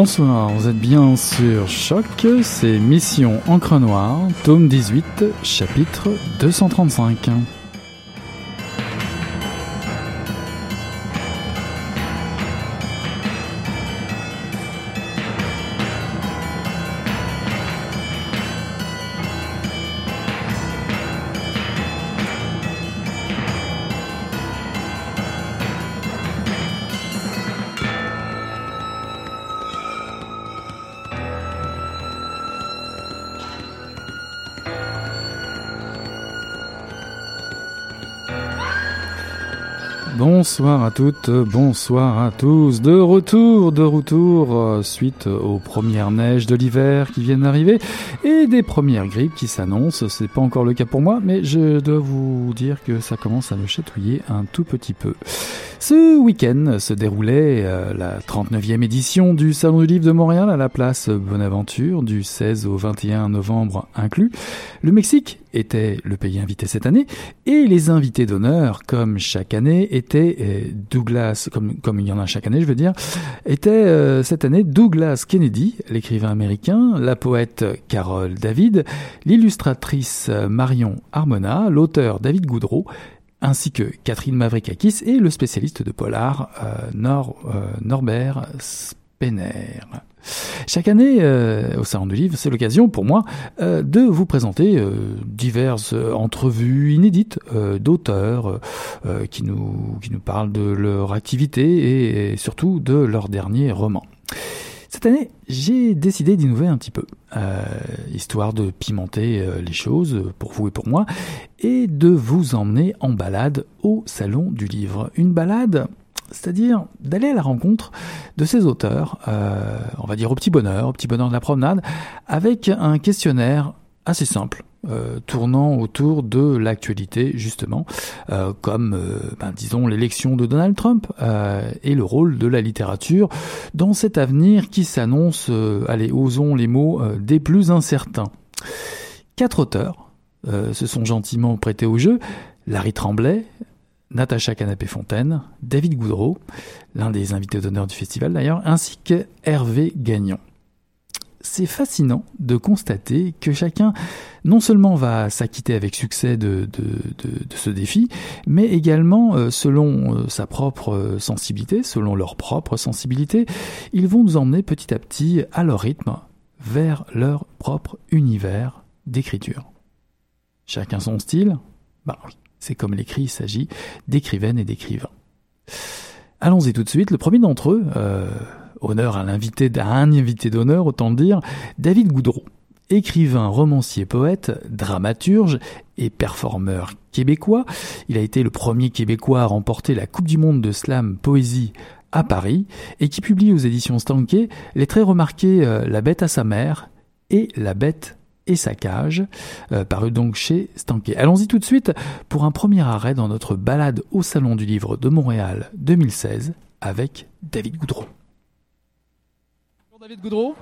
Bonsoir, vous êtes bien sur Choc, c'est Mission Encre Noire, tome 18, chapitre 235. Bonsoir à toutes, bonsoir à tous. De retour, de retour, euh, suite aux premières neiges de l'hiver qui viennent d'arriver et des premières grippes qui s'annoncent. C'est pas encore le cas pour moi, mais je dois vous dire que ça commence à me chatouiller un tout petit peu. Ce week-end se déroulait euh, la 39e édition du Salon du Livre de Montréal à la place Bonaventure, du 16 au 21 novembre inclus. Le Mexique était le pays invité cette année et les invités d'honneur, comme chaque année, étaient euh, Douglas, comme, comme il y en a chaque année, je veux dire, étaient euh, cette année Douglas Kennedy, l'écrivain américain, la poète Carol David, l'illustratrice Marion Harmona, l'auteur David Goudreau, ainsi que Catherine Mavrikakis et le spécialiste de polar euh, euh, Norbert Spener. Chaque année, euh, au Salon du Livre, c'est l'occasion pour moi euh, de vous présenter euh, diverses entrevues inédites d'auteurs qui, nous, qui nous parlent de leur activité et, et surtout de leur dernier roman. Cette année, j'ai décidé d'innover un petit peu, euh, histoire de pimenter euh, les choses pour vous et pour moi, et de vous emmener en balade au Salon du Livre. Une balade, c'est-à-dire d'aller à la rencontre de ces auteurs, euh, on va dire au petit bonheur, au petit bonheur de la promenade, avec un questionnaire assez simple, euh, tournant autour de l'actualité justement, euh, comme euh, ben, disons l'élection de Donald Trump et le rôle de la littérature dans cet avenir qui s'annonce, allez osons les mots, des plus incertains. Quatre auteurs se sont gentiment prêtés au jeu, Larry Tremblay, Natacha Canapé-Fontaine, David Goudreau, l'un des invités d'honneur du festival d'ailleurs, ainsi que Hervé Gagnon c'est fascinant de constater que chacun non seulement va s'acquitter avec succès de, ce défi, mais également euh, selon euh, sa propre sensibilité, selon leur propre sensibilité, ils vont nous emmener petit à petit à leur rythme vers leur propre univers d'écriture. Chacun son style? Bah oui, c'est comme l'écrit, il s'agit d'écrivaines et d'écrivains. Allons-y tout de suite. Le premier d'entre eux, euh, honneur à l'invité d'un invité d'honneur, autant dire, David Goudreau. Écrivain, romancier, poète, dramaturge et performeur québécois, il a été le premier Québécois à remporter la Coupe du Monde de Slam Poésie à Paris et qui publie aux éditions Stanquet les très remarqués euh, La bête à sa mère et La bête et sa cage, euh, paru donc chez Stanquet. Allons-y tout de suite pour un premier arrêt dans notre balade au Salon du Livre de Montréal 2016 avec David Goudreau. Bonjour David Goudreau.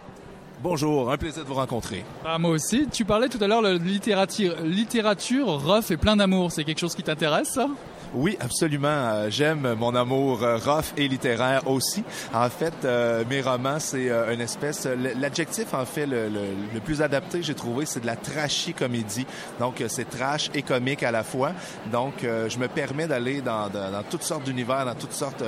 Bonjour, un plaisir de vous rencontrer. Ah, moi aussi. Tu parlais tout à l'heure de littérature, littérature rough et plein d'amour. C'est quelque chose qui t'intéresse, ça? Oui, absolument. Euh, j'aime mon amour euh, rough et littéraire aussi. En fait, euh, mes romans, c'est une espèce... L'adjectif, en fait, le, plus adapté, j'ai trouvé, c'est de la trashy comédie. Donc, c'est trash et comique à la fois. Donc, je me permets d'aller dans, dans, toutes sortes d'univers, dans toutes sortes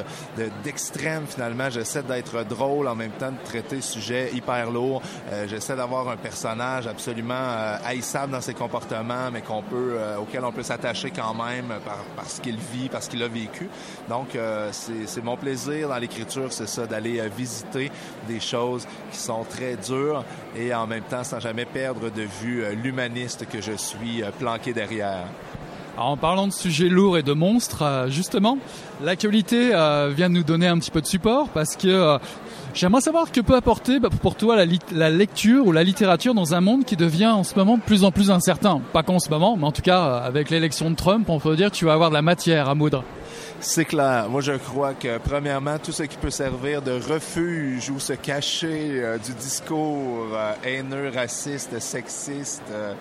d'extrêmes, finalement. J'essaie d'être drôle en même temps, de traiter sujets hyper lourds. J'essaie d'avoir un personnage absolument haïssable dans ses comportements, mais qu'on peut, auquel on peut s'attacher quand même par, parce qu'il vit, parce qu'il a vécu. Donc, euh, c'est mon plaisir dans l'écriture, c'est ça, d'aller euh, visiter des choses qui sont très dures et en même temps sans jamais perdre de vue euh, l'humaniste que je suis planqué derrière. En parlant de sujets lourds et de monstres, justement, l'actualité vient de nous donner un petit peu de support parce que J'aimerais savoir que peut apporter bah, pour toi la, lecture ou la littérature dans un monde qui devient en ce moment de plus en plus incertain. Pas qu'en ce moment, mais en tout cas euh, avec l'élection de Trump, on peut dire que tu vas avoir de la matière à moudre. C'est clair. Moi, je crois que, premièrement, tout ce qui peut servir de refuge ou se cacher euh, du discours euh, haineux, raciste, sexiste, euh,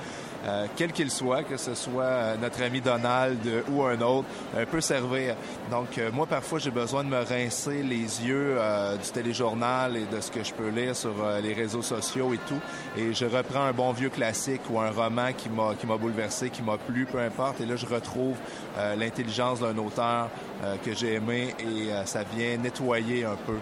quel qu'il soit, que ce soit euh, notre ami Donald ou un autre, euh, peut servir. Donc, moi, parfois, j'ai besoin de me rincer les yeux du téléjournal et de ce que je peux lire sur les réseaux sociaux et tout. Et je reprends un bon vieux classique ou un roman qui m'a qui m'a bouleversé, qui m'a plu, peu importe. Et là, je retrouve l'intelligence d'un auteur que j'ai aimé et ça vient nettoyer un peu.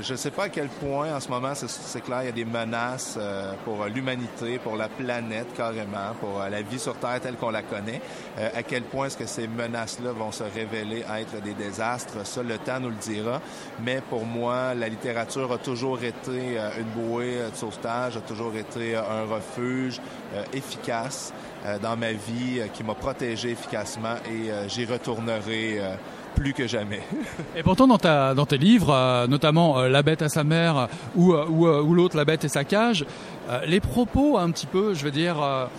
je ne sais pas à quel point, en ce moment, c'est clair, il y a des menaces pour l'humanité, pour la planète carrément pour euh, la vie sur Terre telle qu'on la connaît. Euh, à quel point est-ce que ces menaces-là vont se révéler être des désastres, ça, le temps nous le dira. Mais pour moi, la littérature a toujours été euh, une bouée de sauvetage, a toujours été un refuge efficace dans ma vie, qui m'a protégé efficacement et j'y retournerai plus que jamais. et pourtant, dans, tes livres, euh, notamment euh, La bête à sa mère ou, euh, l'autre La bête et sa cage, les propos un petit peu, je veux dire,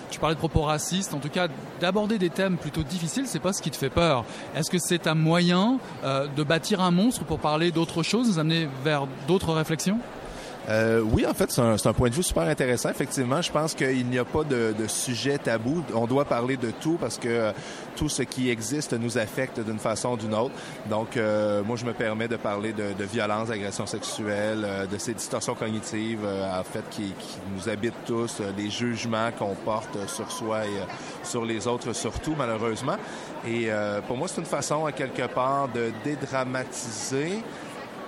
tu parlais de propos racistes, en tout cas d'aborder des thèmes plutôt difficiles, c'est pas ce qui te fait peur. Est-ce que c'est un moyen de bâtir un monstre pour parler d'autre chose, nous amener vers d'autres réflexions? Euh, oui, en fait, c'est un, point de vue super intéressant. Effectivement, je pense qu'il n'y a pas de, de, sujet tabou. On doit parler de tout parce que euh, tout ce qui existe nous affecte d'une façon ou d'une autre. Donc, euh, moi, je me permets de parler de, de violence, d'agression sexuelle, euh, de ces distorsions cognitives, en fait, qui, qui, nous habitent tous, les jugements qu'on porte sur soi et sur les autres, surtout, malheureusement. Et pour moi, c'est une façon, à quelque part, de dédramatiser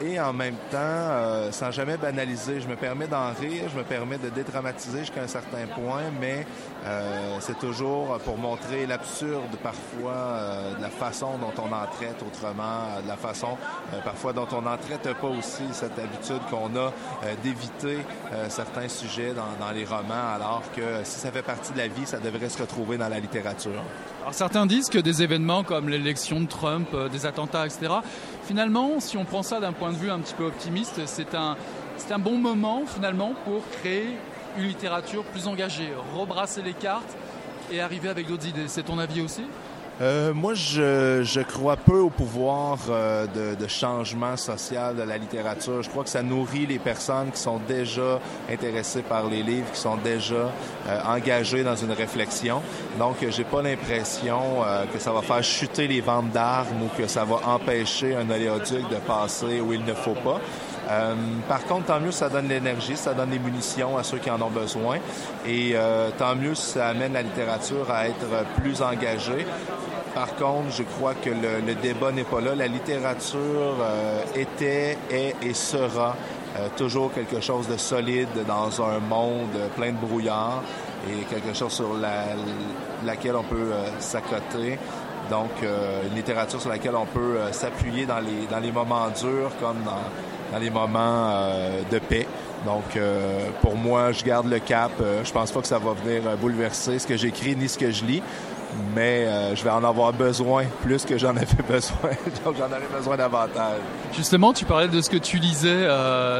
et en même temps, euh, sans jamais banaliser. Je me permets d'en rire, je me permets de dédramatiser jusqu'à un certain point, mais euh, c'est toujours pour montrer l'absurde parfois euh, de la façon dont on en traite autrement, de la façon parfois dont on n'en traite pas aussi cette habitude qu'on a d'éviter certains sujets dans, dans les romans, alors que si ça fait partie de la vie, ça devrait se retrouver dans la littérature. Alors certains disent que des événements comme l'élection de Trump, des attentats, etc., finalement, si on prend ça d'un point de vue un petit peu optimiste, c'est un, c'est un bon moment finalement pour créer une littérature plus engagée, rebrasser les cartes et arriver avec d'autres idées. C'est ton avis aussi? Euh, moi, je, crois peu au pouvoir euh, de, de, changement social de la littérature. Je crois que ça nourrit les personnes qui sont déjà intéressées par les livres, qui sont déjà euh, engagées dans une réflexion. Donc, j'ai pas l'impression que ça va faire chuter les ventes d'armes ou que ça va empêcher un oléoduc de passer où il ne faut pas. Euh, par contre, tant mieux ça donne l'énergie, ça donne les munitions à ceux qui en ont besoin. Et euh, tant mieux ça amène la littérature à être plus engagée. Par contre, je crois que le, débat n'est pas là. La littérature euh, était, est et sera toujours quelque chose de solide dans un monde plein de brouillard et quelque chose sur laquelle on peut s'accoter. Donc, une littérature sur laquelle on peut s'appuyer dans les, dans les moments durs comme dans, dans les moments euh, de paix. Donc, euh, pour moi, je garde le cap. Euh, je pense pas que ça va venir bouleverser ce que j'écris ni ce que je lis, mais je vais en avoir besoin plus que j'en avais besoin. Donc, j'en aurais besoin davantage. Justement, tu parlais de ce que tu lisais.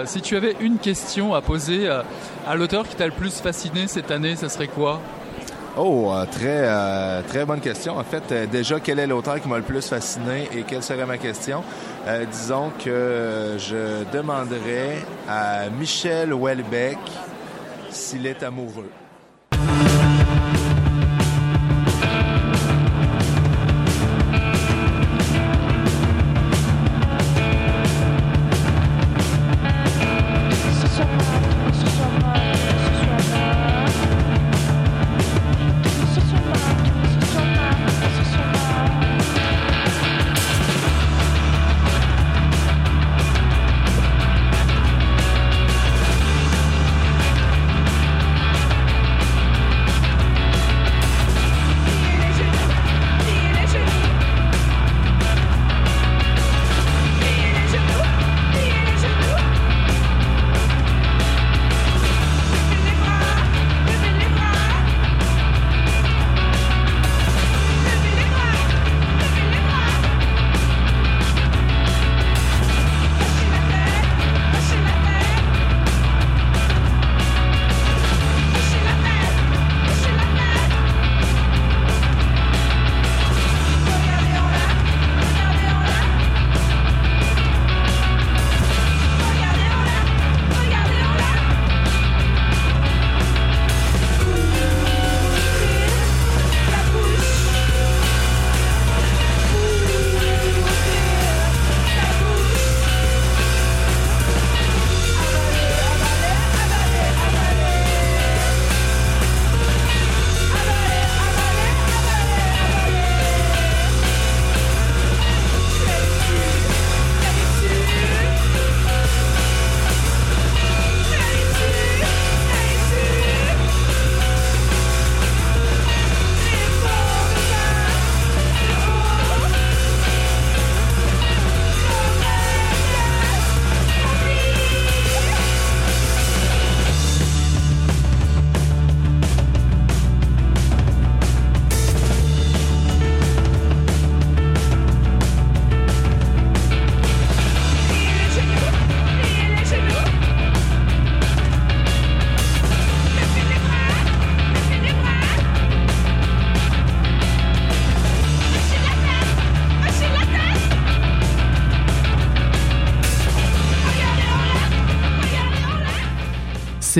si tu avais une question à poser à l'auteur qui t'a le plus fasciné cette année, ça serait quoi? Oh, très très bonne question. En fait, déjà, quel est l'auteur qui m'a le plus fasciné et quelle serait ma question? Euh, disons que je demanderais à Michel Houellebecq s'il est amoureux.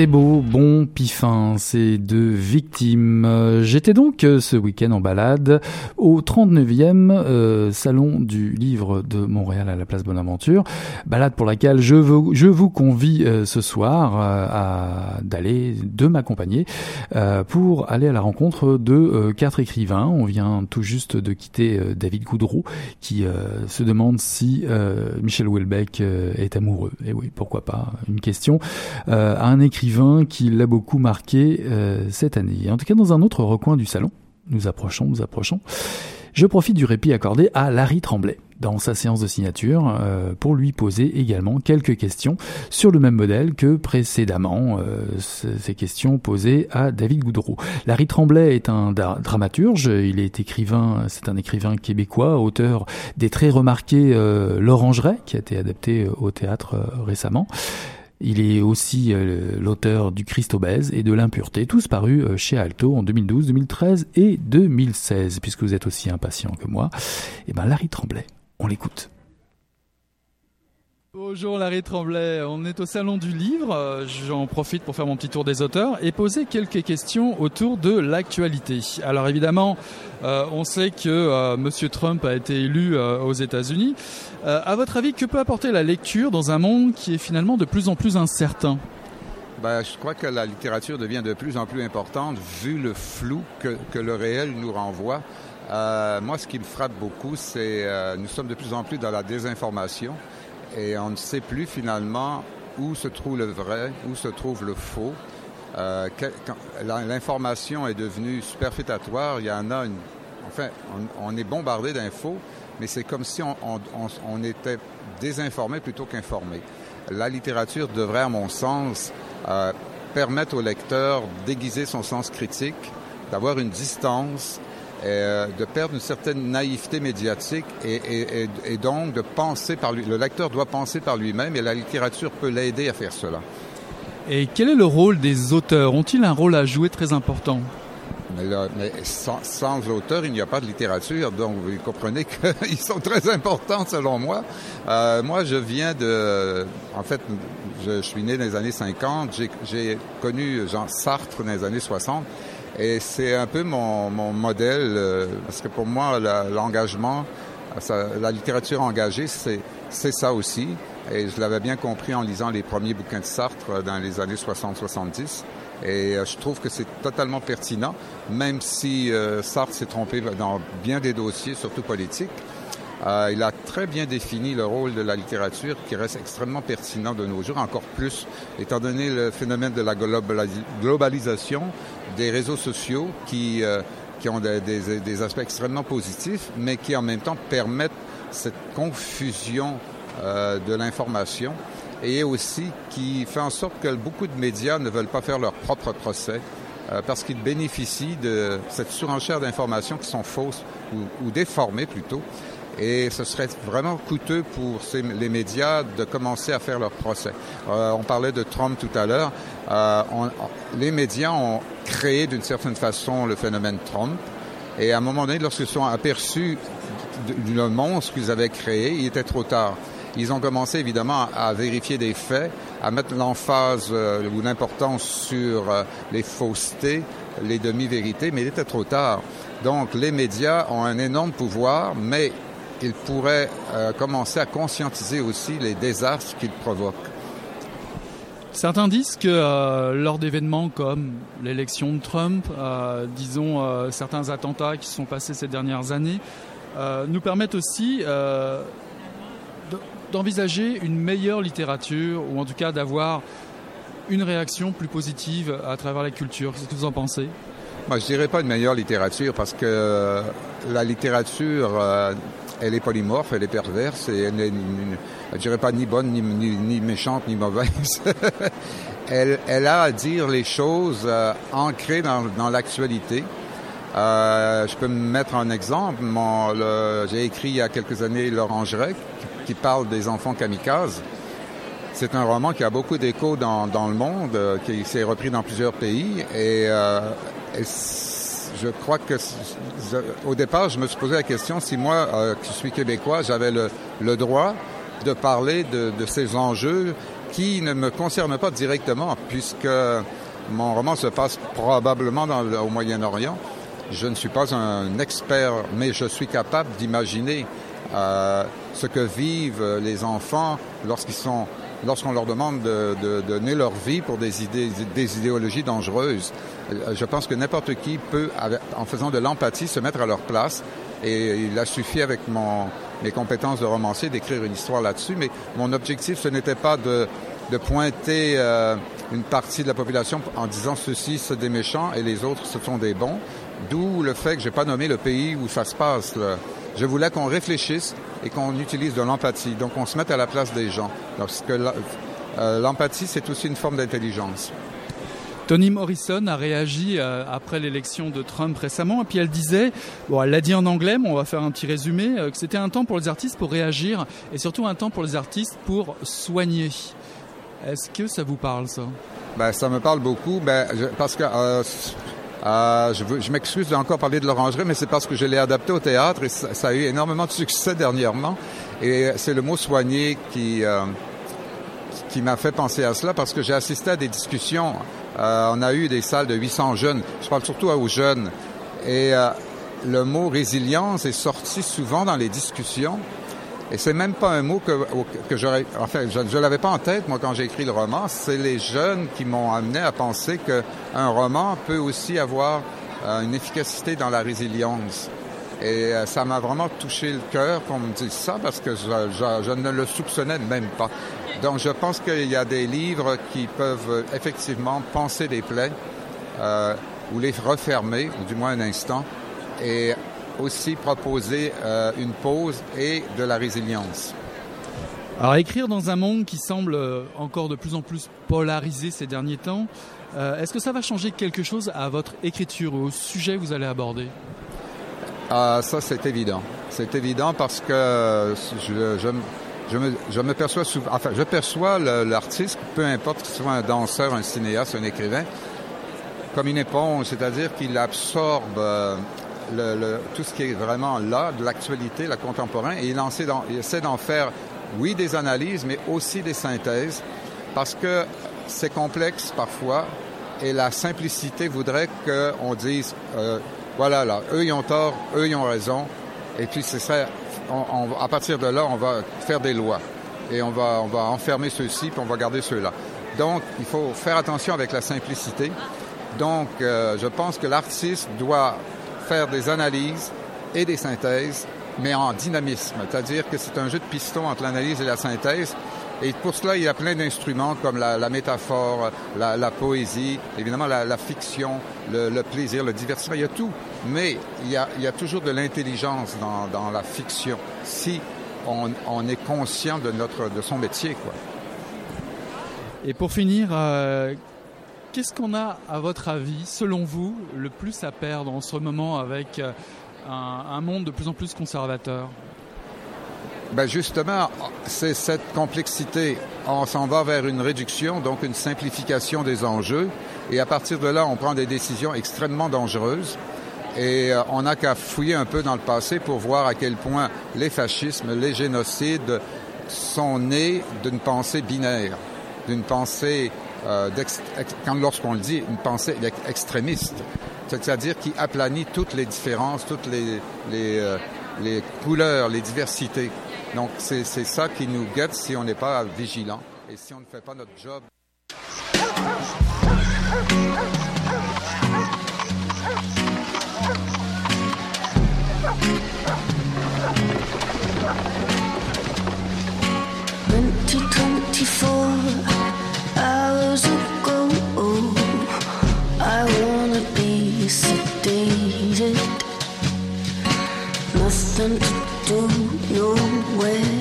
C'est beau, bon, pifin, c'est deux victimes. J'étais donc euh, ce week-end en balade au 39e euh, salon du livre de Montréal à la place Bonaventure. Balade pour laquelle je, veux, je vous convie euh, ce soir à d'aller, de m'accompagner pour aller à la rencontre de quatre écrivains. On vient tout juste de quitter David Goudreau qui se demande si Michel Houellebecq est amoureux. Et oui, pourquoi pas Une question à un écrivain qui l'a beaucoup marqué euh, cette année. En tout cas, dans un autre recoin du salon, nous approchons, nous approchons, je profite du répit accordé à Larry Tremblay dans sa séance de signature euh, pour lui poser également quelques questions sur le même modèle que précédemment, euh, ces questions posées à David Goudreau. Larry Tremblay est un dramaturge, il est écrivain, c'est un écrivain québécois, auteur des très remarqués L'Orangerie, qui a été adapté au théâtre récemment. Il est aussi euh, l'auteur du Christ obèse et de l'impureté, tous parus euh, chez Alto en 2012, 2013 et 2016. Puisque vous êtes aussi impatient que moi, et eh ben Larry Tremblay, on l'écoute. Bonjour Larry Tremblay, on est au salon du livre, j'en profite pour faire mon petit tour des auteurs et poser quelques questions autour de l'actualité. Alors évidemment, euh, on sait que euh, Monsieur Trump a été élu euh, aux États-Unis. à votre avis, que peut apporter la lecture dans un monde qui est finalement de plus en plus incertain? Ben, je crois que la littérature devient de plus en plus importante vu le flou que, que le réel nous renvoie. moi, ce qui me frappe beaucoup, c'est nous sommes de plus en plus dans la désinformation et on ne sait plus finalement où se trouve le vrai, où se trouve le faux. Euh, L'information est devenue superfétatoire. Il y en a une. Enfin, on, est bombardé d'infos, mais c'est comme si on, était désinformé plutôt qu'informé. La littérature devrait, à mon sens, euh, permettre au lecteur d'aiguiser son sens critique, d'avoir une distance euh, de perdre une certaine naïveté médiatique et, et, et, donc de penser par lui. Le lecteur doit penser par lui-même et la littérature peut l'aider à faire cela. Et quel est le rôle des auteurs? Ont-ils un rôle à jouer très important? Mais, sans, sans, auteur, il n'y a pas de littérature, donc vous comprenez qu'ils sont très importants selon moi. Euh, moi, je viens de... En fait, je, suis né dans les années 50, j'ai connu Jean Sartre dans les années 60, et c'est un peu mon, mon modèle, euh, parce que pour moi, l'engagement, la littérature engagée, c'est ça aussi. Et je l'avais bien compris en lisant les premiers bouquins de Sartre dans les années 60-70. Et euh, je trouve que c'est totalement pertinent, même si euh, Sartre s'est trompé dans bien des dossiers, surtout politiques. Euh, il a très bien défini le rôle de la littérature qui reste extrêmement pertinent de nos jours, encore plus étant donné le phénomène de la globalisation des réseaux sociaux qui, qui ont des, des, des, aspects extrêmement positifs, mais qui en même temps permettent cette confusion de l'information et aussi qui fait en sorte que beaucoup de médias ne veulent pas faire leur propre procès euh, parce qu'ils bénéficient de cette surenchère d'informations qui sont fausses ou, déformées plutôt. Et ce serait vraiment coûteux pour les médias de commencer à faire leur procès. Euh, on parlait de Trump tout à l'heure. Euh, les médias ont créé d'une certaine façon le phénomène Trump. Et à un moment donné, lorsqu'ils sont aperçus du monstre qu'ils avaient créé, il était trop tard. Ils ont commencé évidemment à vérifier des faits, à mettre l'emphase euh, ou l'importance sur les faussetés, les demi-vérités, mais il était trop tard. Donc les médias ont un énorme pouvoir, mais ils pourraient euh, commencer à conscientiser aussi les désastres qu'ils provoquent. Certains disent que lors d'événements comme l'élection de Trump, disons certains attentats qui sont passés ces dernières années, nous permettent aussi d'envisager une meilleure littérature, ou en tout cas d'avoir une réaction plus positive à travers la culture. Qu'est-ce que vous en pensez? Moi, je dirais pas une meilleure littérature parce que euh, la littérature, euh, elle est polymorphe, elle est perverse elle n'est, je dirais pas ni bonne, ni, méchante, ni mauvaise. elle, a à dire les choses euh, ancrées dans, l'actualité. je peux me mettre un exemple. J'ai écrit il y a quelques années L'Orangerie, qui parle des enfants kamikazes. C'est un roman qui a beaucoup d'écho dans, le monde, euh, qui s'est repris dans plusieurs pays. Et, euh, je crois que au départ, je me suis posé la question si moi, euh, qui suis québécois, j'avais le, le, droit de parler de, de, ces enjeux qui ne me concernent pas directement, puisque mon roman se passe probablement dans, au Moyen-Orient. Je ne suis pas un expert, mais je suis capable d'imaginer euh, ce que vivent les enfants lorsqu'ils sont lorsqu'on leur demande de, donner leur vie pour des idées, des idéologies dangereuses. Euh, je pense que n'importe qui peut, en faisant de l'empathie, se mettre à leur place. Et il a suffi avec mon, mes compétences de romancier d'écrire une histoire là-dessus. Mais mon objectif, ce n'était pas de, pointer euh, une partie de la population en disant ceci, c'est des méchants et les autres, ce sont des bons. D'où le fait que j'ai pas nommé le pays où ça se passe. Je voulais qu'on réfléchisse et qu'on utilise de l'empathie. Donc, on se mette à la place des gens. Parce que euh, l'empathie, c'est aussi une forme d'intelligence. Toni Morrison a réagi euh, après l'élection de Trump récemment, et puis elle disait, bon, elle l'a dit en anglais, mais on va faire un petit résumé, euh, que c'était un temps pour les artistes pour réagir, et surtout un temps pour les artistes pour soigner. Est-ce que ça vous parle, ça? Ben, Ça me parle beaucoup, ben, parce que euh, je, je m'excuse d'encore parler de l'orangerie, mais c'est parce que je l'ai adapté au théâtre et ça, a eu énormément de succès dernièrement. Et c'est le mot soigné qui, euh, qui m'a fait penser à cela parce que j'ai assisté à des discussions. Euh, on a eu des salles de 800 jeunes. Je parle surtout aux jeunes. Et euh, le mot résilience est sorti souvent dans les discussions. Et c'est même pas un mot que, que j'aurais, enfin, je ne l'avais pas en tête, moi, quand j'ai écrit le roman. C'est les jeunes qui m'ont amené à penser qu'un roman peut aussi avoir euh, une efficacité dans la résilience. Et euh, ça m'a vraiment touché le cœur qu'on me dise ça parce que je, ne le soupçonnais même pas. Donc je pense qu'il y a des livres qui peuvent effectivement penser des plaies euh, ou les refermer, ou du moins un instant, et aussi proposer euh, une pause et de la résilience. Alors écrire dans un monde qui semble euh, encore de plus en plus polarisé ces derniers temps, euh, est-ce que ça va changer quelque chose à votre écriture, au sujet que vous allez aborder? Ah, Ça c'est évident. C'est évident parce que je, je, je, me, je me perçois souvent, enfin je perçois l'artiste, peu importe ce soit un danseur, un cinéaste, un écrivain, comme une éponge, c'est-à-dire qu'il absorbe tout ce qui est vraiment là, de l'actualité, la contemporaine, et il, essaie d'en faire, oui, des analyses, mais aussi des synthèses, parce que c'est complexe parfois, et la simplicité voudrait qu'on dise, euh, voilà, là, eux, ils ont tort, eux, ils ont raison, et puis ce serait, à partir de là, on va faire des lois, et on va, on va enfermer ceux-ci, puis on va garder ceux-là. Donc, il faut faire attention avec la simplicité. Donc, euh, je pense que l'artiste doit faire des analyses et des synthèses, mais en dynamisme, c'est-à-dire que c'est un jeu de piston entre l'analyse et la synthèse. Et pour cela, il y a plein d'instruments comme la, métaphore, la, poésie, évidemment la, fiction, le, plaisir, le divertissement, il y a tout. Mais il y a, toujours de l'intelligence dans, la fiction, si on, est conscient de, notre, de son métier. Quoi. Et pour finir, euh, Qu'est-ce qu'on a, à votre avis, selon vous, le plus à perdre en ce moment avec euh, un, monde de plus en plus conservateur? Ben justement, c'est cette complexité. On s'en va vers une réduction, donc une simplification des enjeux. Et à partir de là, on prend des décisions extrêmement dangereuses. Et euh, on n'a qu'à fouiller un peu dans le passé pour voir à quel point les fascismes, les génocides sont nés d'une pensée binaire, d'une pensée euh, quand lorsqu'on le dit, une pensée extrémiste, c'est-à-dire qui aplanit toutes les différences, toutes les, les, euh, les couleurs, les diversités. Donc c'est ça qui nous guette si on n'est pas vigilant et si on ne fait pas notre job. Sedated. Nothing to do, nowhere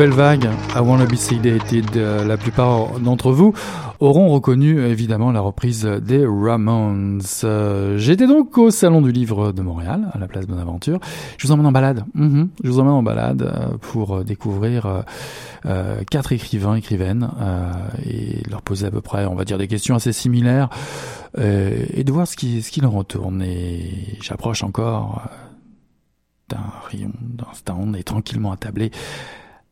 nouvelle vague à Wanna Be Sedated. La plupart d'entre vous auront reconnu évidemment la reprise des Ramones. Euh, j'étais donc au Salon du Livre de Montréal, à la place Bonaventure. Je vous emmène en balade. Mhm. Je vous emmène en balade euh, pour découvrir euh, quatre écrivains, écrivaines, et leur poser à peu près, on va dire, des questions assez similaires, et de voir ce qui, ce qui leur retourne. Et j'approche encore d'un rayon, d'un stand, et tranquillement attablé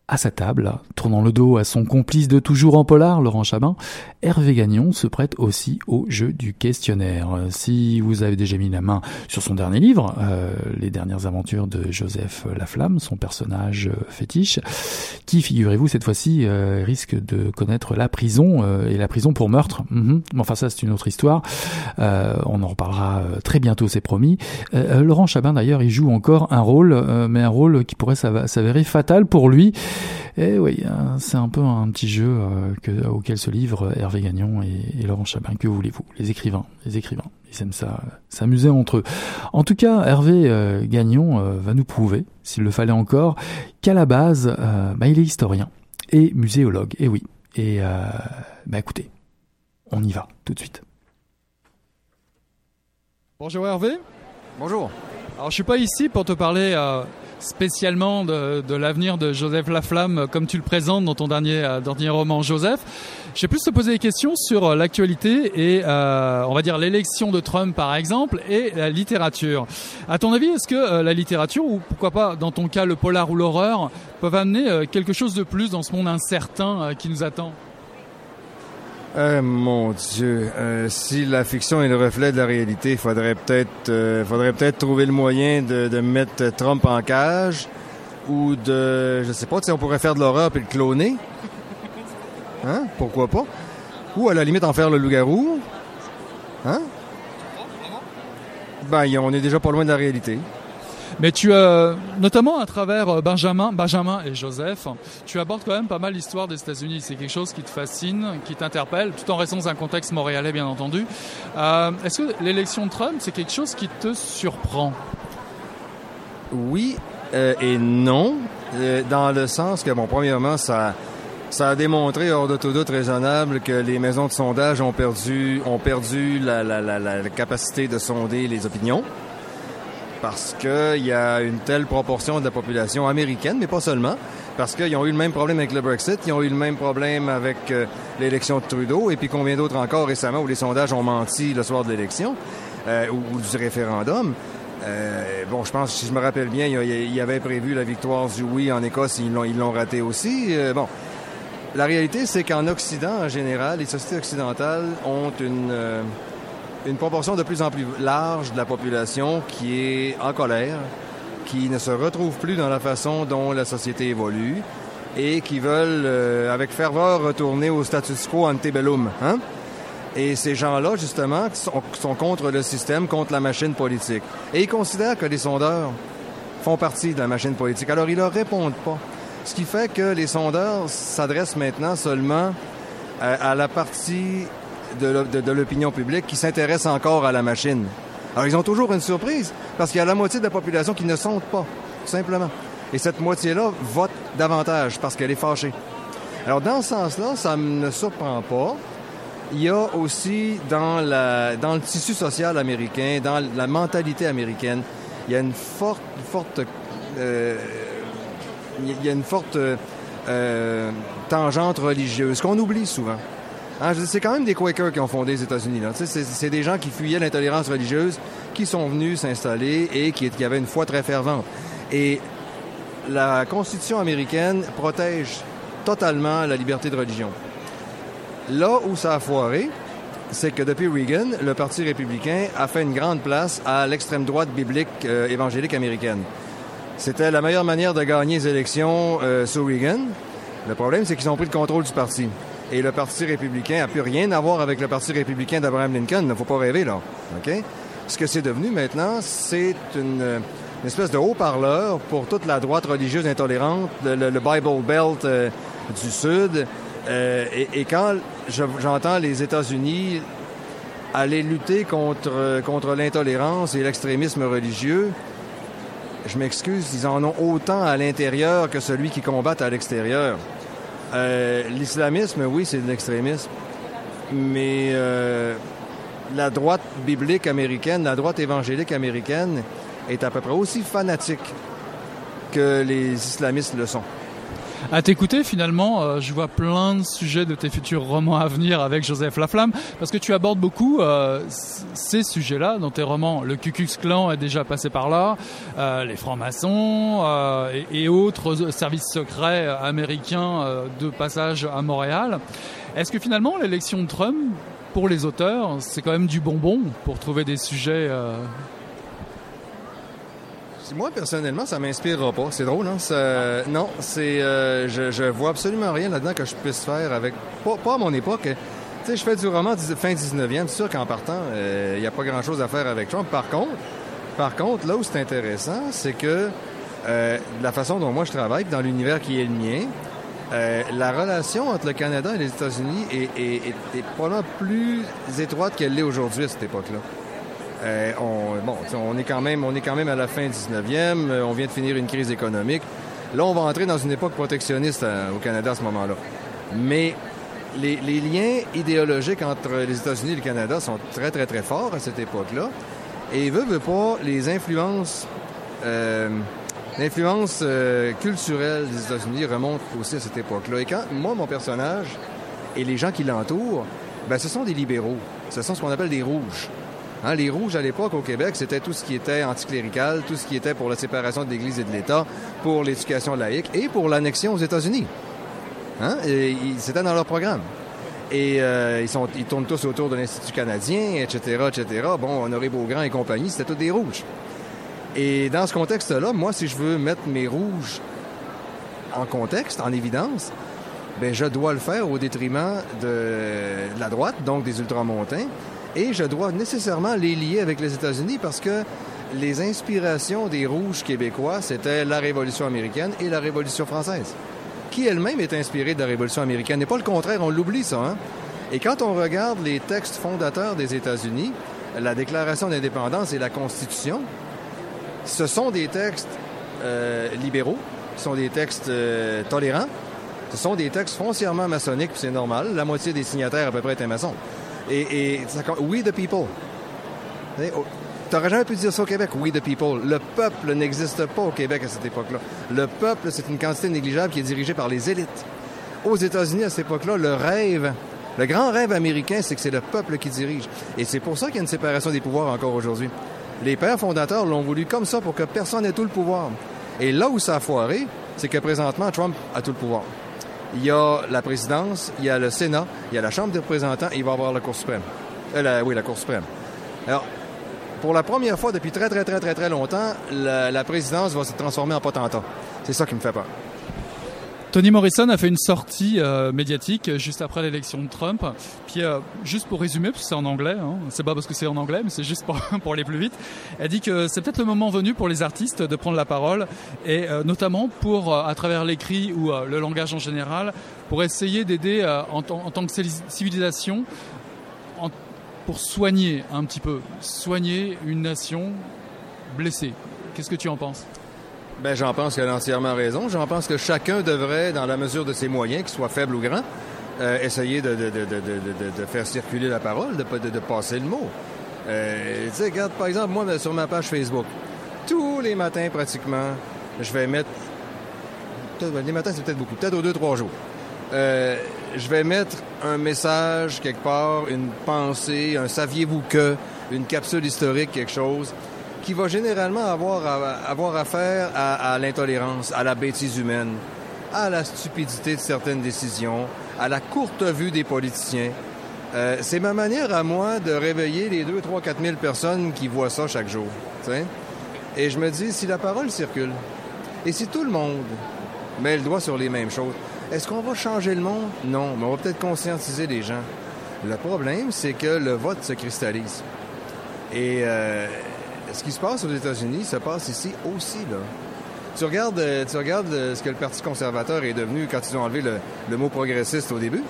à sa table, tournant le dos à son complice de toujours en polar, Laurent Chabin, Hervé Gagnon se prête aussi au jeu du questionnaire. Si vous avez déjà mis la main sur son dernier livre, euh, Les dernières aventures de Joseph Laflamme, son personnage euh, fétiche, qui, figurez-vous, cette fois-ci euh, risque de connaître la prison, et la prison pour meurtre. Mhm. Enfin ça, c'est une autre histoire. on en reparlera très bientôt, c'est promis. Laurent Chabin, d'ailleurs, il joue encore un rôle, mais un rôle qui pourrait s'avérer fatal pour lui. Et eh oui, hein, c'est un peu un petit jeu euh, que, auquel se livrent Hervé Gagnon et, Laurent Chabin. Que voulez-vous? Les écrivains, les écrivains, ils aiment ça, s'amuser entre eux. En tout cas, Hervé euh, Gagnon euh, va nous prouver, s'il le fallait encore, qu'à la base, bah, il est historien et muséologue. Et oui. Et bah écoutez, on y va tout de suite. Bonjour Hervé. Bonjour. Alors je suis pas ici pour te parler spécialement de, l'avenir de Joseph Laflamme, comme tu le présentes dans ton dernier, euh, dernier roman Joseph. J'ai plus te poser des questions sur euh, l'actualité et euh, on va dire l'élection de Trump par exemple et la littérature. À ton avis, est-ce que la littérature ou pourquoi pas dans ton cas le polar ou l'horreur peuvent amener quelque chose de plus dans ce monde incertain qui nous attend? Euh, mon Dieu, euh, si la fiction est le reflet de la réalité, faudrait peut-être, euh, faudrait peut-être trouver le moyen de, mettre Trump en cage ou de, je sais pas, si on pourrait faire de l'horreur et le cloner. Hein? Pourquoi pas? Ou à la limite en faire le loup-garou. Hein? Ben, on est déjà pas loin de la réalité. Mais tu as, notamment à travers euh, Benjamin, Benjamin et Joseph, tu abordes quand même pas mal l'histoire des États-Unis. C'est quelque chose qui te fascine, qui t'interpelle, tout en restant dans un contexte montréalais, bien entendu. Euh, Est-ce que l'élection de Trump, c'est quelque chose qui te surprend? Oui euh, et non, euh, dans le sens que, bon, premièrement, ça, ça a démontré hors de tout doute raisonnable que les maisons de sondage ont perdu, ont perdu la capacité de sonder les opinions parce qu'il y a une telle proportion de la population américaine, mais pas seulement, parce qu'ils ont eu le même problème avec le Brexit, ils ont eu le même problème avec euh, l'élection de Trudeau, et puis combien d'autres encore récemment où les sondages ont menti le soir de l'élection euh, ou, du référendum. Euh, bon, je pense, si je me rappelle bien, il y avait prévu la victoire du oui en Écosse, ils l'ont, ils l'ont raté aussi. bon, la réalité, c'est qu'en Occident, en général, les sociétés occidentales ont une une proportion de plus en plus large de la population qui est en colère, qui ne se retrouve plus dans la façon dont la société évolue et qui veulent, euh, avec ferveur, retourner au status quo antebellum. Hein? Et ces gens-là, justement, sont, sont, contre le système, contre la machine politique. Et ils considèrent que les sondeurs font partie de la machine politique. Alors, ils leur répondent pas. Ce qui fait que les sondeurs s'adressent maintenant seulement à, à la partie de l'opinion publique qui s'intéresse encore à la machine. Alors, ils ont toujours une surprise, parce qu'il y a la moitié de la population qui ne sonde pas, tout simplement. Et cette moitié-là vote davantage parce qu'elle est fâchée. Alors, dans ce sens-là, ça ne surprend pas. Il y a aussi dans, le tissu social américain, dans la mentalité américaine, il y a une forte, forte, euh, il y a une forte euh, tangente religieuse qu'on oublie souvent. Hein, c'est quand même des Quakers qui ont fondé les États-Unis. C'est des gens qui fuyaient l'intolérance religieuse, qui sont venus s'installer et qui, qui, avaient une foi très fervente. Et la Constitution américaine protège totalement la liberté de religion. Là où ça a foiré, c'est que depuis Reagan, le Parti républicain a fait une grande place à l'extrême droite biblique euh, évangélique américaine. C'était la meilleure manière de gagner les élections euh, sous Reagan. Le problème, c'est qu'ils ont pris le contrôle du parti. Et le Parti républicain n'a plus rien à voir avec le Parti républicain d'Abraham Lincoln. Il ne faut pas rêver, là. OK? Ce que c'est devenu maintenant, c'est une, espèce de haut-parleur pour toute la droite religieuse intolérante, le, Bible Belt euh, du Sud. Euh, et, quand j'entends les États-Unis aller lutter contre, contre l'intolérance et l'extrémisme religieux, je m'excuse, ils en ont autant à l'intérieur que celui qui combattent à l'extérieur. Euh, L'islamisme, oui, c'est de l'extrémisme, mais euh, la droite biblique américaine, la droite évangélique américaine est à peu près aussi fanatique que les islamistes le sont. À t'écouter, finalement, euh, je vois plein de sujets de tes futurs romans à venir avec Joseph Laflamme, parce que tu abordes beaucoup euh, ces sujets-là dans tes romans. Le Ku Klux est déjà passé par là, euh, les francs-maçons et, autres services secrets américains de passage à Montréal. Est-ce que finalement, l'élection de Trump, pour les auteurs, c'est quand même du bonbon pour trouver des sujets moi, personnellement, ça m'inspirera pas. C'est drôle, hein? Ça, non, c'est, euh, je, je vois absolument rien là-dedans que je puisse faire avec, pas, à mon époque. Tu sais, je fais du roman fin 19e. C'est sûr qu'en partant, il euh, n'y a pas grand-chose à faire avec Trump. Par contre, par contre, là où c'est intéressant, c'est que euh, la façon dont moi je travaille, dans l'univers qui est le mien, la relation entre le Canada et les États-Unis est probablement plus étroite qu'elle l'est aujourd'hui à cette époque-là. Euh, on, est quand même, on est quand même à la fin 19e. Euh, on vient de finir une crise économique. Là, on va entrer dans une époque protectionniste euh, au Canada à ce moment-là. Mais les, liens idéologiques entre les États-Unis et le Canada sont très, très, très forts à cette époque-là. Et veut, veut pas, les influences, euh, l'influence culturelle des États-Unis remonte aussi à cette époque-là. Et quand moi, mon personnage et les gens qui l'entourent, ben, ce sont des libéraux. Ce sont ce qu'on appelle des rouges. Hein, les rouges à l'époque au Québec, c'était tout ce qui était anticlérical, tout ce qui était pour la séparation de l'Église et de l'État, pour l'éducation laïque et pour l'annexion aux États-Unis. Hein? C'était dans leur programme. Et euh, ils, tournent tous autour de l'Institut canadien, etc., etc. Bon, Honoré Beaugrand et compagnie, c'était tous des rouges. Et dans ce contexte-là, moi, si je veux mettre mes rouges en contexte, en évidence, ben je dois le faire au détriment de la droite, donc des ultramontains, et je dois nécessairement les lier avec les États-Unis parce que les inspirations des rouges québécois, c'était la Révolution américaine et la Révolution française, qui elle-même est inspirée de la Révolution américaine. Et pas le contraire, on l'oublie ça. Hein? Et quand on regarde les textes fondateurs des États-Unis, la Déclaration d'indépendance et la Constitution, ce sont des textes euh, libéraux, ce sont des textes euh, tolérants, ce sont des textes foncièrement maçonniques, c'est normal. La moitié des signataires à peu près étaient maçons. Et, et ça, we the people. T'aurais jamais pu dire ça au Québec, we the people. Le peuple n'existe pas au Québec à cette époque-là. Le peuple, c'est une quantité négligeable qui est dirigée par les élites. Aux États-Unis, à cette époque-là, le rêve, le grand rêve américain, c'est que c'est le peuple qui dirige. Et c'est pour ça qu'il y a une séparation des pouvoirs encore aujourd'hui. Les pères fondateurs l'ont voulu comme ça pour que personne n'ait tout le pouvoir. Et là où ça a foiré, c'est que présentement, Trump a tout le pouvoir. Il y a la présidence, il y a le Sénat, il y a la Chambre des représentants et il va y avoir la Cour suprême. Euh, oui, la Cour suprême. Alors, pour la première fois depuis très, très, très, très, très longtemps, la, la présidence va se transformer en potentat. C'est ça qui me fait peur. Tony Morrison a fait une sortie euh, médiatique juste après l'élection de Trump. Puis, euh, juste pour résumer, parce que c'est en anglais, hein, c'est pas parce que c'est en anglais, mais c'est juste pour, pour, aller plus vite. Elle dit que c'est peut-être le moment venu pour les artistes de prendre la parole, et euh, notamment pour, à travers l'écrit ou le langage en général, pour essayer d'aider en, tant que civilisation pour soigner un petit peu, soigner une nation blessée. Qu'est-ce que tu en penses? Ben, j'en pense qu'elle a entièrement raison. J'en pense que chacun devrait, dans la mesure de ses moyens, qu'il soit faible ou grand, euh, essayer de, de, de, de, faire circuler la parole, de, de, passer le mot. Euh, tu sais, regarde, par exemple, moi, sur ma page Facebook, tous les matins, pratiquement, je vais mettre... Les matins, c'est peut-être beaucoup, peut-être aux deux, trois jours. Euh, je vais mettre un message quelque part, une pensée, un saviez-vous que, une capsule historique, quelque chose qui va généralement avoir, à, avoir affaire à, l'intolérance, à la bêtise humaine, à la stupidité de certaines décisions, à la courte vue des politiciens. Euh, c'est ma manière à moi de réveiller les 2, 3, 4 000 personnes qui voient ça chaque jour. Et je me dis, si la parole circule, et si tout le monde met le doigt sur les mêmes choses, est-ce qu'on va changer le monde? Non, mais on va peut-être conscientiser les gens. Le problème, c'est que le vote se cristallise. Et euh, ce qui se passe aux États-Unis se passe ici aussi. Là. Tu regardes, tu regardes ce que le Parti conservateur est devenu quand ils ont enlevé le, mot progressiste au début.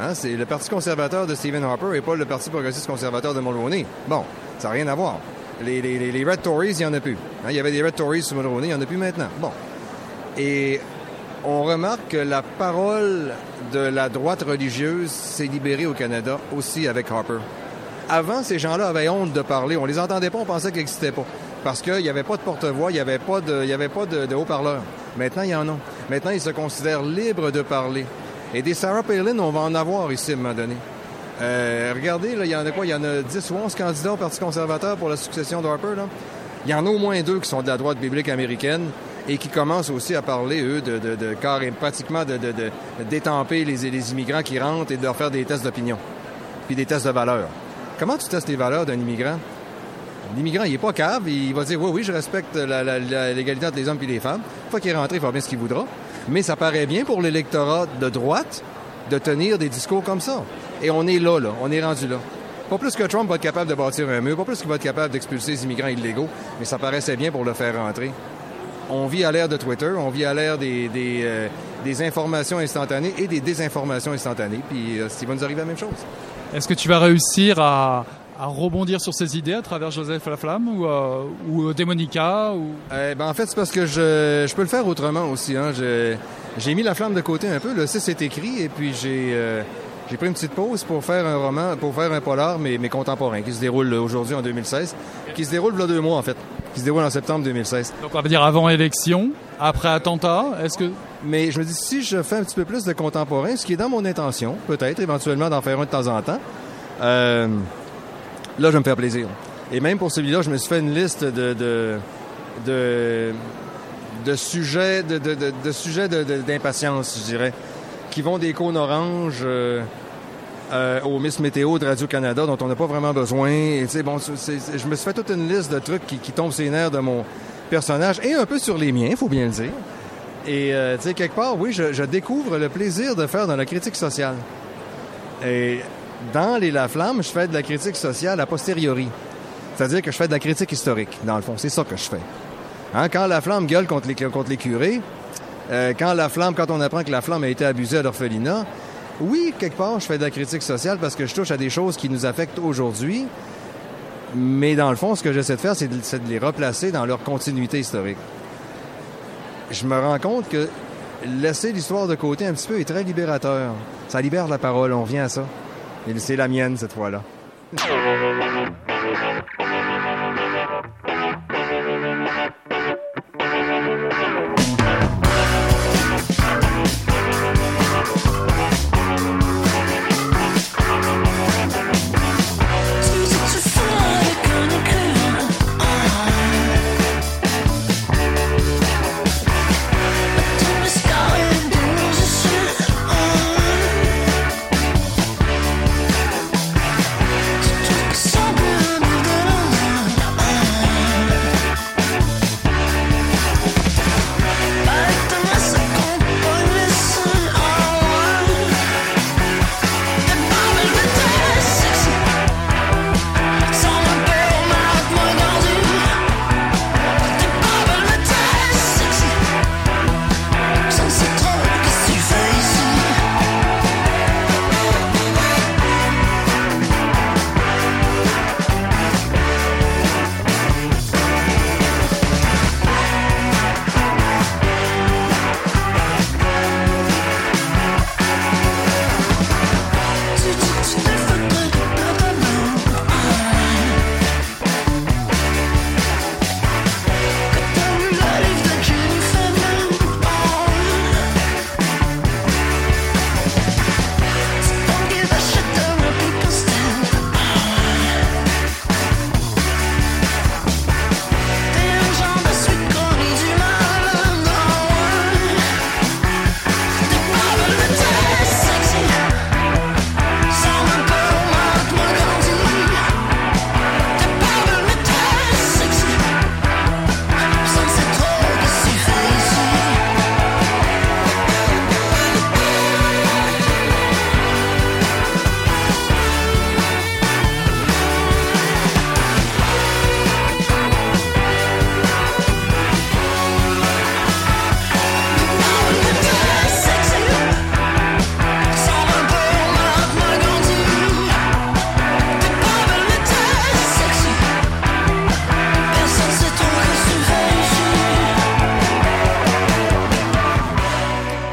Hein, c'est le Parti conservateur de Stephen Harper et pas le Parti progressiste conservateur de Mulroney. Bon, ça n'a rien à voir. Les Red Tories, il n'y en a plus. Hein, il y avait des Red Tories sous Mulroney, il n'y en a plus maintenant. Bon. Et on remarque que la parole de la droite religieuse s'est libérée au Canada aussi avec Harper. Avant, ces gens-là avaient honte de parler. On les entendait pas, on pensait qu'ils n'existaient pas. Parce qu'il n'y avait pas de porte-voix, il n'y avait pas de, de, haut-parleur. Maintenant, il y en a. Maintenant, ils se considèrent libres de parler. Et des Sarah Palin, on va en avoir ici à un moment donné. Euh, regardez, il y en a quoi? Il y en a 10 ou 11 candidats au Parti conservateur pour la succession d'Harper. Il y en a au moins deux qui sont de la droite biblique américaine et qui commencent aussi à parler, eux, de, de, pratiquement de- d'étamper les, les immigrants qui rentrent et de leur faire des tests d'opinion, puis des tests de valeur. Comment tu testes les valeurs d'un immigrant? L'immigrant, il n'est pas cave, il va dire, oui, oui, je respecte l'égalité entre les hommes et les femmes. Une fois qu'il est rentré, il fera bien ce qu'il voudra. Mais ça paraît bien pour l'électorat de droite de tenir des discours comme ça. Et on est là, là. On est rendu là. Pas plus que Trump va être capable de bâtir un mur, pas plus qu'il va être capable d'expulser les immigrants illégaux, mais ça paraissait bien pour le faire rentrer. On vit à l'ère de Twitter, on vit à l'ère des, euh, informations instantanées et des désinformations instantanées, puis euh, il va nous arriver la même chose. Est-ce que tu vas réussir à, rebondir sur ces idées à travers Joseph Laflamme ou, euh, ou Démonica ou... Euh, ben, en fait, c'est parce que je, peux le faire autrement aussi. Hein. J'ai mis la flamme de côté un peu. Le 6 est écrit et puis j'ai euh, j'ai pris une petite pause pour faire un roman, pour faire un polar, mais, mais contemporain, qui se déroule aujourd'hui en 2016, qui se déroule il y a deux mois en fait, qui se déroule en septembre 2016. Donc on va dire avant élection, après attentat, est-ce que... Mais je me dis, si je fais un petit peu plus de contemporain, ce qui est dans mon intention, peut-être éventuellement d'en faire un de temps en temps, euh, là, je vais me faire plaisir. Et même pour celui-là, je me suis fait une liste de, de, de, de sujets de, de, de, de sujets d'impatience, je dirais, qui vont des cônes oranges euh, euh, au Miss Météo de Radio-Canada, dont on n'a pas vraiment besoin. Et, bon, je me suis fait toute une liste de trucs qui, tombent sur les nerfs de mon personnage, et un peu sur les miens, faut bien le dire. Et, euh, quelque part, oui, je, découvre le plaisir de faire dans la critique sociale. Et dans Les La Flamme, je fais de la critique sociale a posteriori. C'est-à-dire que je fais de la critique historique, dans le fond. C'est ça que je fais. Hein, quand La Flamme gueule contre les, contre les curés, euh, quand La Flamme, quand on apprend que La Flamme a été abusée à l'orphelinat, oui, quelque part, je fais de la critique sociale parce que je touche à des choses qui nous affectent aujourd'hui. Mais dans le fond, ce que j'essaie de faire, c'est de, les replacer dans leur continuité historique je me rends compte que laisser l'histoire de côté un petit peu est très libérateur. Ça libère la parole, on vient à ça. Et c'est la mienne cette fois-là.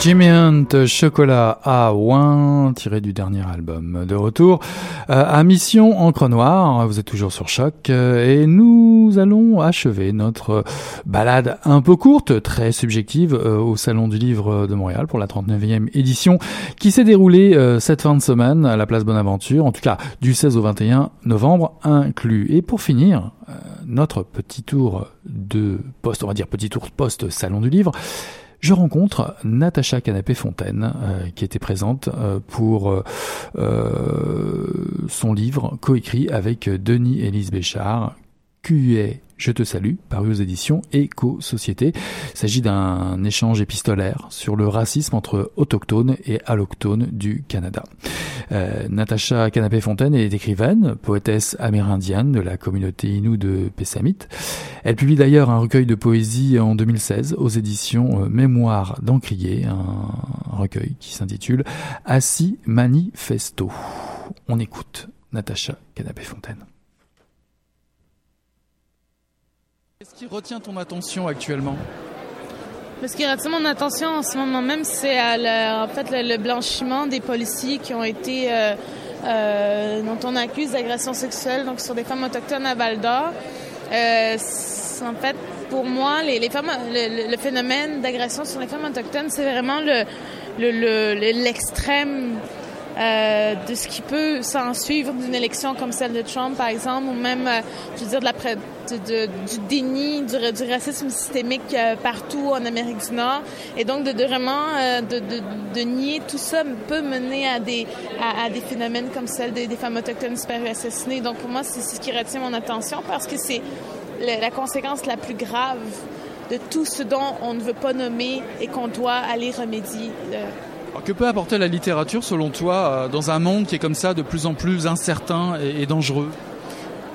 Jimmy Hunt, Chocolat à Ouin, tiré du dernier album. De retour euh, à Mission Encre Noire, vous êtes toujours sur Choc, euh, et nous allons achever notre balade un peu courte, très subjective, euh, au Salon du Livre de Montréal pour la 39e édition, qui s'est déroulée cette fin de semaine à la place Bonaventure, en tout cas du 16 au 21 novembre inclus. Et pour finir, notre petit tour de poste, on va dire petit tour post Salon du Livre, je rencontre Natacha Canapé-Fontaine, euh, qui était présente euh, pour euh, son livre coécrit avec Denis Élise Béchard, QA je te salue, paru aux éditions Éco-Société. Il s'agit d'un échange épistolaire sur le racisme entre autochtones et allochtones du Canada. Euh, Natacha Canapé-Fontaine est écrivaine, poétesse amérindienne de la communauté Innu de Pessamit. Elle publie d'ailleurs un recueil de poésie en 2016 aux éditions euh, Mémoire d'Encrier, un recueil qui s'intitule Assis Manifesto. On écoute Natacha Canapé-Fontaine. Qu'est-ce qui retient ton attention actuellement ce qui retient mon attention en ce moment même, c'est en fait le, blanchiment des policiers qui ont été euh, euh, dont on accuse d'agression sexuelle donc sur des femmes autochtones à Val d'Or. Euh, en fait, pour moi, le, phénomène d'agression sur les femmes autochtones, c'est vraiment le l'extrême euh, de ce qui peut s'en suivre d'une élection comme celle de Trump, par exemple, ou même, euh, je veux dire, de la, de, du déni, du, racisme systémique euh, partout en Amérique du Nord. Et donc, de, de vraiment de, de, nier tout ça peut mener à des, à, des phénomènes comme celle des, femmes autochtones super assassinées. Donc, pour moi, c'est ce qui retient mon attention parce que c'est la conséquence la plus grave de tout ce dont on ne veut pas nommer et qu'on doit aller remédier que peut apporter la littérature selon toi euh, dans un monde qui est comme ça de plus en plus incertain et, dangereux?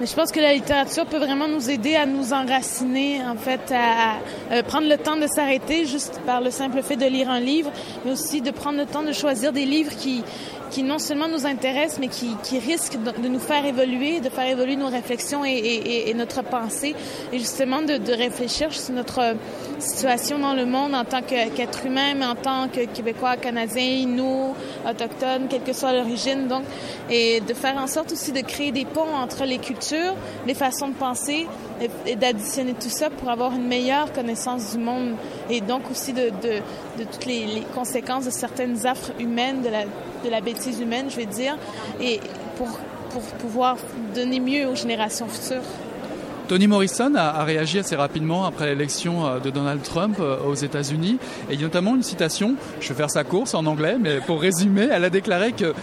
Je pense que la littérature peut vraiment nous aider à nous enraciner, en fait, à, à prendre le temps de s'arrêter juste par le simple fait de lire un livre, mais aussi de prendre le temps de choisir des livres qui, qui non seulement nous intéresse, mais qui, qui risque de, nous faire évoluer, de faire évoluer nos réflexions et, et, et notre pensée, et justement de, de, réfléchir sur notre situation dans le monde en tant qu'être humain, mais en tant que Québécois, Canadien, nous, autochtones, quelle que soit l'origine, donc, et de faire en sorte aussi de créer des ponts entre les cultures, les façons de penser, et, d'additionner tout ça pour avoir une meilleure connaissance du monde, et donc aussi de, de, de toutes les, les, conséquences de certaines affres humaines, de la, de la bêtise humaine, je vais dire, et pour, pour pouvoir donner mieux aux générations futures. Tony Morrison a, réagi assez rapidement après l'élection euh, de Donald Trump euh, aux États-Unis. Et il y a notamment une citation, je vais faire sa course en anglais, mais pour résumer, elle a déclaré que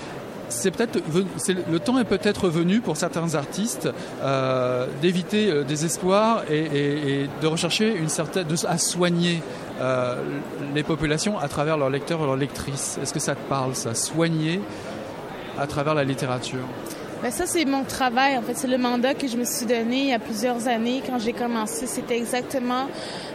c'est peut-être le temps est peut-être venu pour certains artistes euh, d'éviter le désespoir et, de rechercher une certaine à soigner les populations à travers leurs lecteurs et leurs lectrices. Est-ce que ça te parle ça? Soigner à travers la littérature? Ben ça, c'est mon travail. En fait, c'est le mandat que je me suis donné il y a plusieurs années quand j'ai commencé. C'était exactement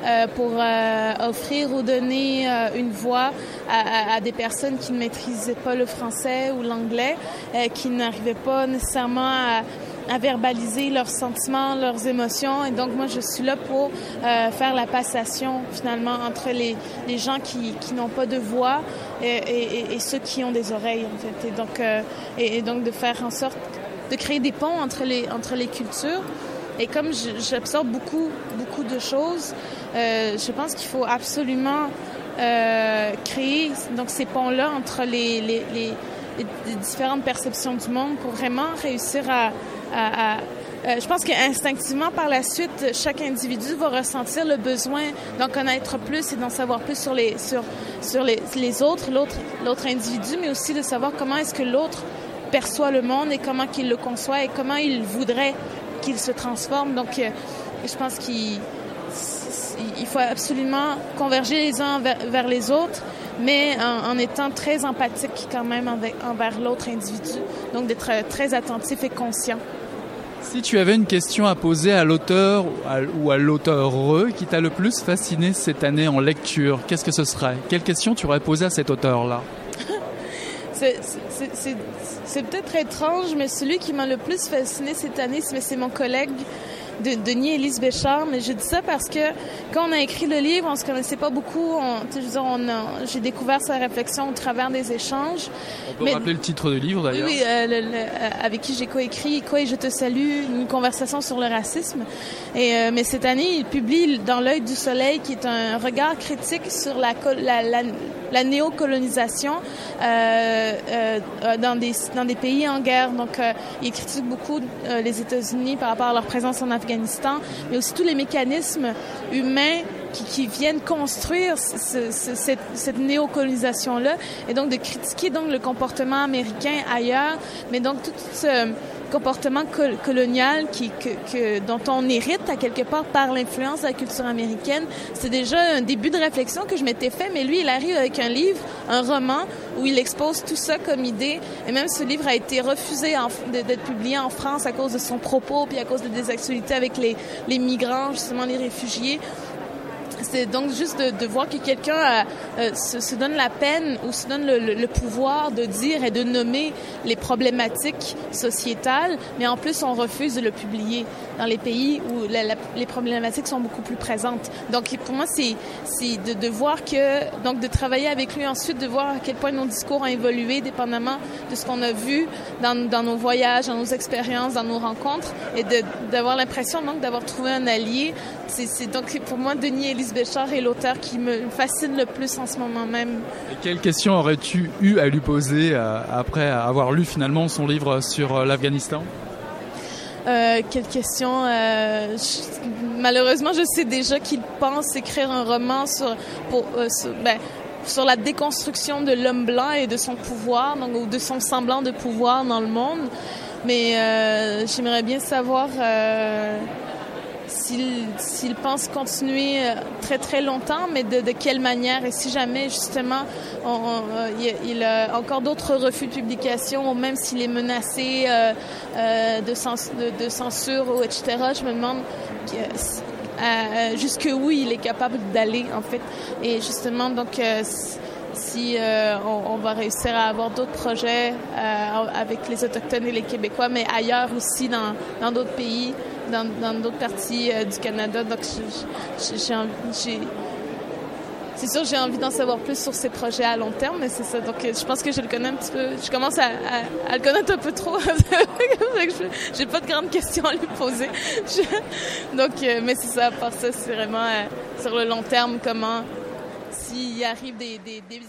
euh, pour euh, offrir ou donner euh, une voix à, à, des personnes qui ne maîtrisaient pas le français ou l'anglais, euh, qui n'arrivaient pas nécessairement à à verbaliser leurs sentiments, leurs émotions. Et donc, moi, je suis là pour euh, faire la passation, finalement, entre les, les gens qui, qui n'ont pas de voix et, et, et, ceux qui ont des oreilles, en fait. Et donc, euh, et, donc, de faire en sorte de créer des ponts entre les, entre les cultures. Et comme j'absorbe beaucoup, beaucoup de choses, euh, je pense qu'il faut absolument euh, créer donc ces ponts-là entre les, les, les, les différentes perceptions du monde pour vraiment réussir à, euh, je pense qu'instinctivement, par la suite, chaque individu va ressentir le besoin d'en connaître plus et d'en savoir plus sur les, sur, sur les, les autres, l'autre, individu, mais aussi de savoir comment est-ce que l'autre perçoit le monde et comment qu'il le conçoit et comment il voudrait qu'il se transforme. Donc, euh, je pense qu'il il faut absolument converger les uns vers, les autres, mais en, en, étant très empathique quand même envers l'autre individu. Donc, d'être très attentif et conscient. Si tu avais une question à poser à l'auteur ou à l'auteur qui t'a le plus fasciné cette année en lecture, qu'est-ce que ce serait? Quelle question tu aurais posé à cet auteur-là? C'est peut-être étrange, mais celui qui m'a le plus fasciné cette année, c'est mon collègue de Denis Élise Béchard, mais je dis ça parce que quand on a écrit le livre, on se connaissait pas beaucoup. j'ai découvert sa réflexion au travers des échanges. On peut rappeler le titre du livre d'ailleurs. Oui, euh, euh, avec qui j'ai coécrit Quoi et je te salue, une conversation sur le racisme. Et euh, mais cette année, il publie Dans l'œil du soleil, qui est un regard critique sur la, la, la, néocolonisation dans des dans des pays en guerre. Donc, il critique beaucoup les États-Unis par rapport à leur présence en Mais aussi tous les mécanismes humains qui, viennent construire ce, cette, cette néocolonisation-là, et donc de critiquer donc le comportement américain ailleurs, mais donc tout ce comportement colonial que, dont on hérite à quelque part par l'influence de la culture américaine. C'est déjà un début de réflexion que je m'étais fait, mais lui, il arrive avec un livre, un roman, où il expose tout ça comme idée. Et même ce livre a été refusé d'être publié en France à cause de son propos, puis à cause de des actualités avec les migrants, justement les réfugiés. C'est donc juste de, de voir que quelqu'un euh, se, se, donne la peine ou se donne le, le, pouvoir de dire et de nommer les problématiques sociétales, mais en plus on refuse de le publier dans les pays où la, la, les problématiques sont beaucoup plus présentes. Donc pour moi c'est de, de voir que donc de travailler avec lui ensuite, de voir à quel point nos discours ont évolué dépendamment de ce qu'on a vu dans, dans nos voyages, dans nos expériences, dans nos rencontres, et d'avoir l'impression donc d'avoir trouvé un allié. C'est donc pour moi Denis Elise Béchard est l'auteur qui me fascine le plus en ce moment même. Et quelle question aurais-tu eu à lui poser euh, après avoir lu finalement son livre sur euh, l'Afghanistan? Euh, quelle question euh, je, Malheureusement, je sais déjà qu'il pense écrire un roman sur, pour, euh, sur, ben, sur la déconstruction de l'homme blanc et de son pouvoir, donc ou de son semblant de pouvoir dans le monde. Mais j'aimerais bien savoir s'il pense continuer euh, très très longtemps, mais de, quelle manière? Et si jamais justement euh, il, a encore d'autres refus de publication, ou même s'il est menacé euh, de, cens de, de, censure ou etc. Je me demande euh, jusque où il est capable d'aller en fait. Et justement donc si on, va réussir à avoir d'autres projets avec les autochtones et les Québécois, mais ailleurs aussi dans d'autres pays dans d'autres parties euh, du Canada. Donc, c'est sûr, j'ai envie d'en savoir plus sur ces projets à long terme, mais c'est ça. Donc, je pense que je le connais un petit peu. Je commence à, le connaître un peu trop. j'ai pas de grandes questions à lui poser. Donc, euh, mais c'est ça. À part ça, c'est vraiment euh, sur le long terme comment s'il arrive des, des, des.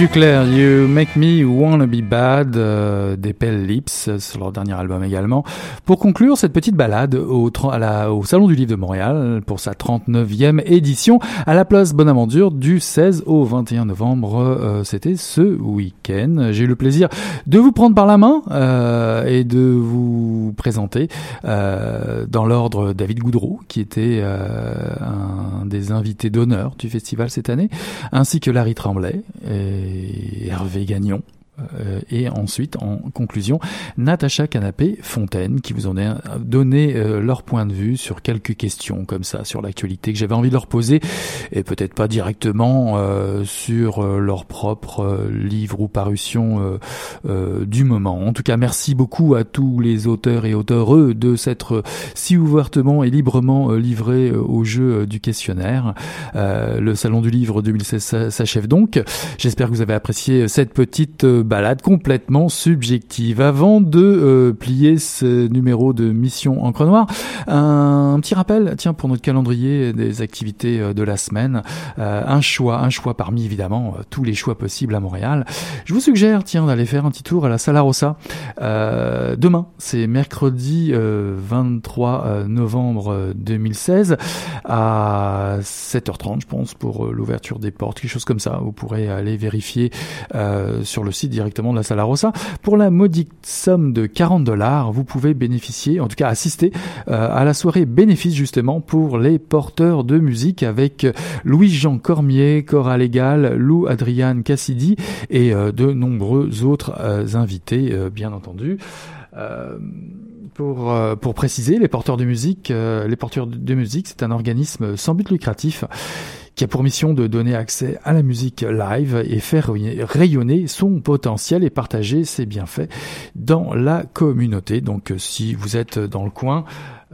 C'est-tu clair? You Make Me Wanna Be Bad euh, des Pale Lips sur leur dernier album également. Pour conclure cette petite balade au, à la, au Salon du Livre de Montréal pour sa 39e édition à la place Bonaventure du 16 au 21 novembre. Euh, C'était ce week-end. J'ai eu le plaisir de vous prendre par la main euh, et de vous présenter euh, dans l'ordre David Goudreau qui était euh, un des invités d'honneur du festival cette année ainsi que Larry Tremblay. Hervé Gagnon. Euh, et ensuite, en conclusion, Natacha Canapé Fontaine, qui vous en a donné euh, leur point de vue sur quelques questions comme ça, sur l'actualité que j'avais envie de leur poser, et peut-être pas directement euh, sur leur propre livre ou parution du moment. En tout cas, merci beaucoup à tous les auteurs et auteureux de s'être si ouvertement et librement livrés au jeu du questionnaire. le Salon du Livre 2016 s'achève donc. J'espère que vous avez apprécié cette petite balade complètement subjective. Avant de euh, plier ce numéro de Mission Encre Noire, un, petit rappel, tiens, pour notre calendrier des activités euh, de la semaine, euh, un choix, un choix parmi évidemment tous les choix possibles à Montréal. Je vous suggère, tiens, d'aller faire un petit tour à la Sala Rossa. demain, c'est mercredi 23 novembre 2016 à 7h30, je pense, pour l'ouverture des portes, quelque chose comme ça. Vous pourrez aller vérifier sur le site directement de la Sala Rossa. Pour la modique somme de 40 dollars, vous pouvez bénéficier, en tout cas assister euh, à la soirée bénéfice justement pour les porteurs de musique avec Louis-Jean Cormier, Cora Légal, Lou Adriane Cassidy et euh, de nombreux autres euh, invités, bien entendu. Pour, pour, préciser, les porteurs de musique, les porteurs de musique, c'est un organisme sans but lucratif qui a pour mission de donner accès à la musique live et faire rayonner son potentiel et partager ses bienfaits dans la communauté. Donc si vous êtes dans le coin,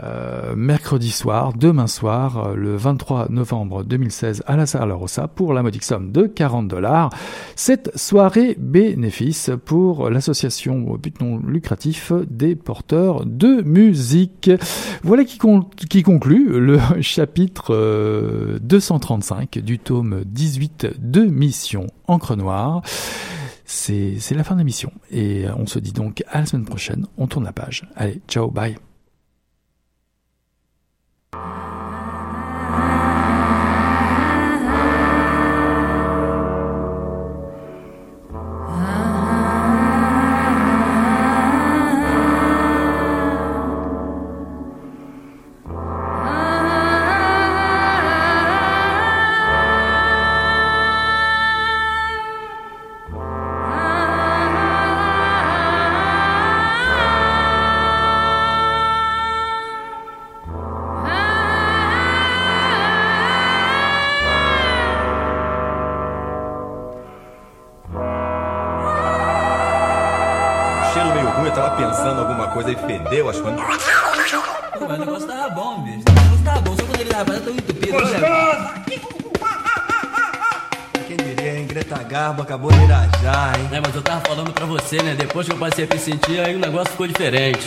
euh, mercredi soir, demain soir, euh, le 23 novembre 2016 à la Salle Rossa pour la modique somme de 40 dollars. Cette soirée bénéfice pour l'association au but non lucratif des porteurs de musique. Voilà qui, conclut le chapitre 235 euh, du tome 18 de Mission Encre Noire. C'est la fin de l'émission et on se dit donc à la semaine prochaine. On tourne la page. Allez, ciao, bye. Bye. Depois que eu passei a me sentir, aí o negócio ficou diferente.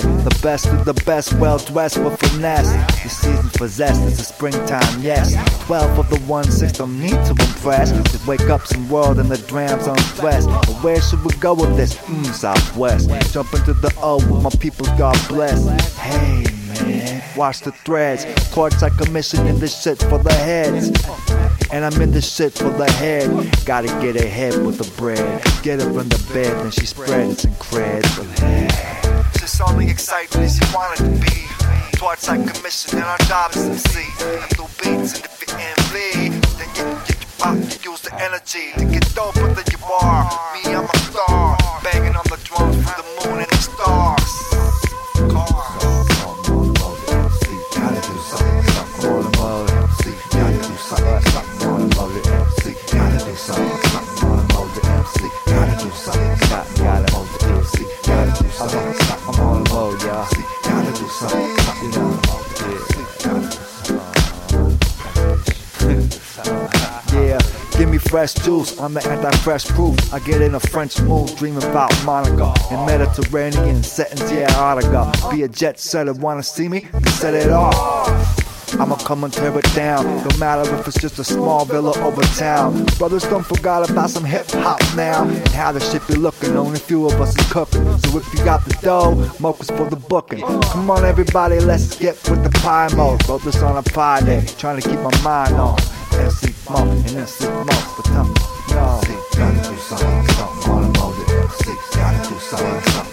The best of the best, well dressed with finesse. The season possessed, it's a springtime, yes. Twelve of the one six don't need to impress. Just wake up some world and the drams on stress. But where should we go with this? Mmm, Southwest. Jump into the O with my people, God bless. Hey, man, watch the threads. Courts I commission in this shit for the heads. And I'm in this shit for the head. Gotta get ahead with the bread. Get her in the bed, then she spreads and creds. But. Just only exciting as you want it to be. Towards our commission and our job is to see. And through beats and if you envy, then you, you, you, you use the energy to get doper than you are. Me, I'm a star, banging fresh juice. I'm the anti-fresh proof. I get in a French mood, dreaming about Monaco in Mediterranean settings. Yeah, I go. Be a jet setter, wanna see me? Set it off. I'ma come and tear it down. No matter if it's just a small villa over town. Brothers don't forgot about some hip hop now. And how the shit be looking. Only a few of us is cooking. So if you got the dough, mocha's for the booking. Come on, everybody, let's get with the pie mode. Wrote this on a pie day. Trying to keep my mind on. Mo and MC Mo. But tell me, no. Gotta do something, something on the mode. MC. Gotta do something, something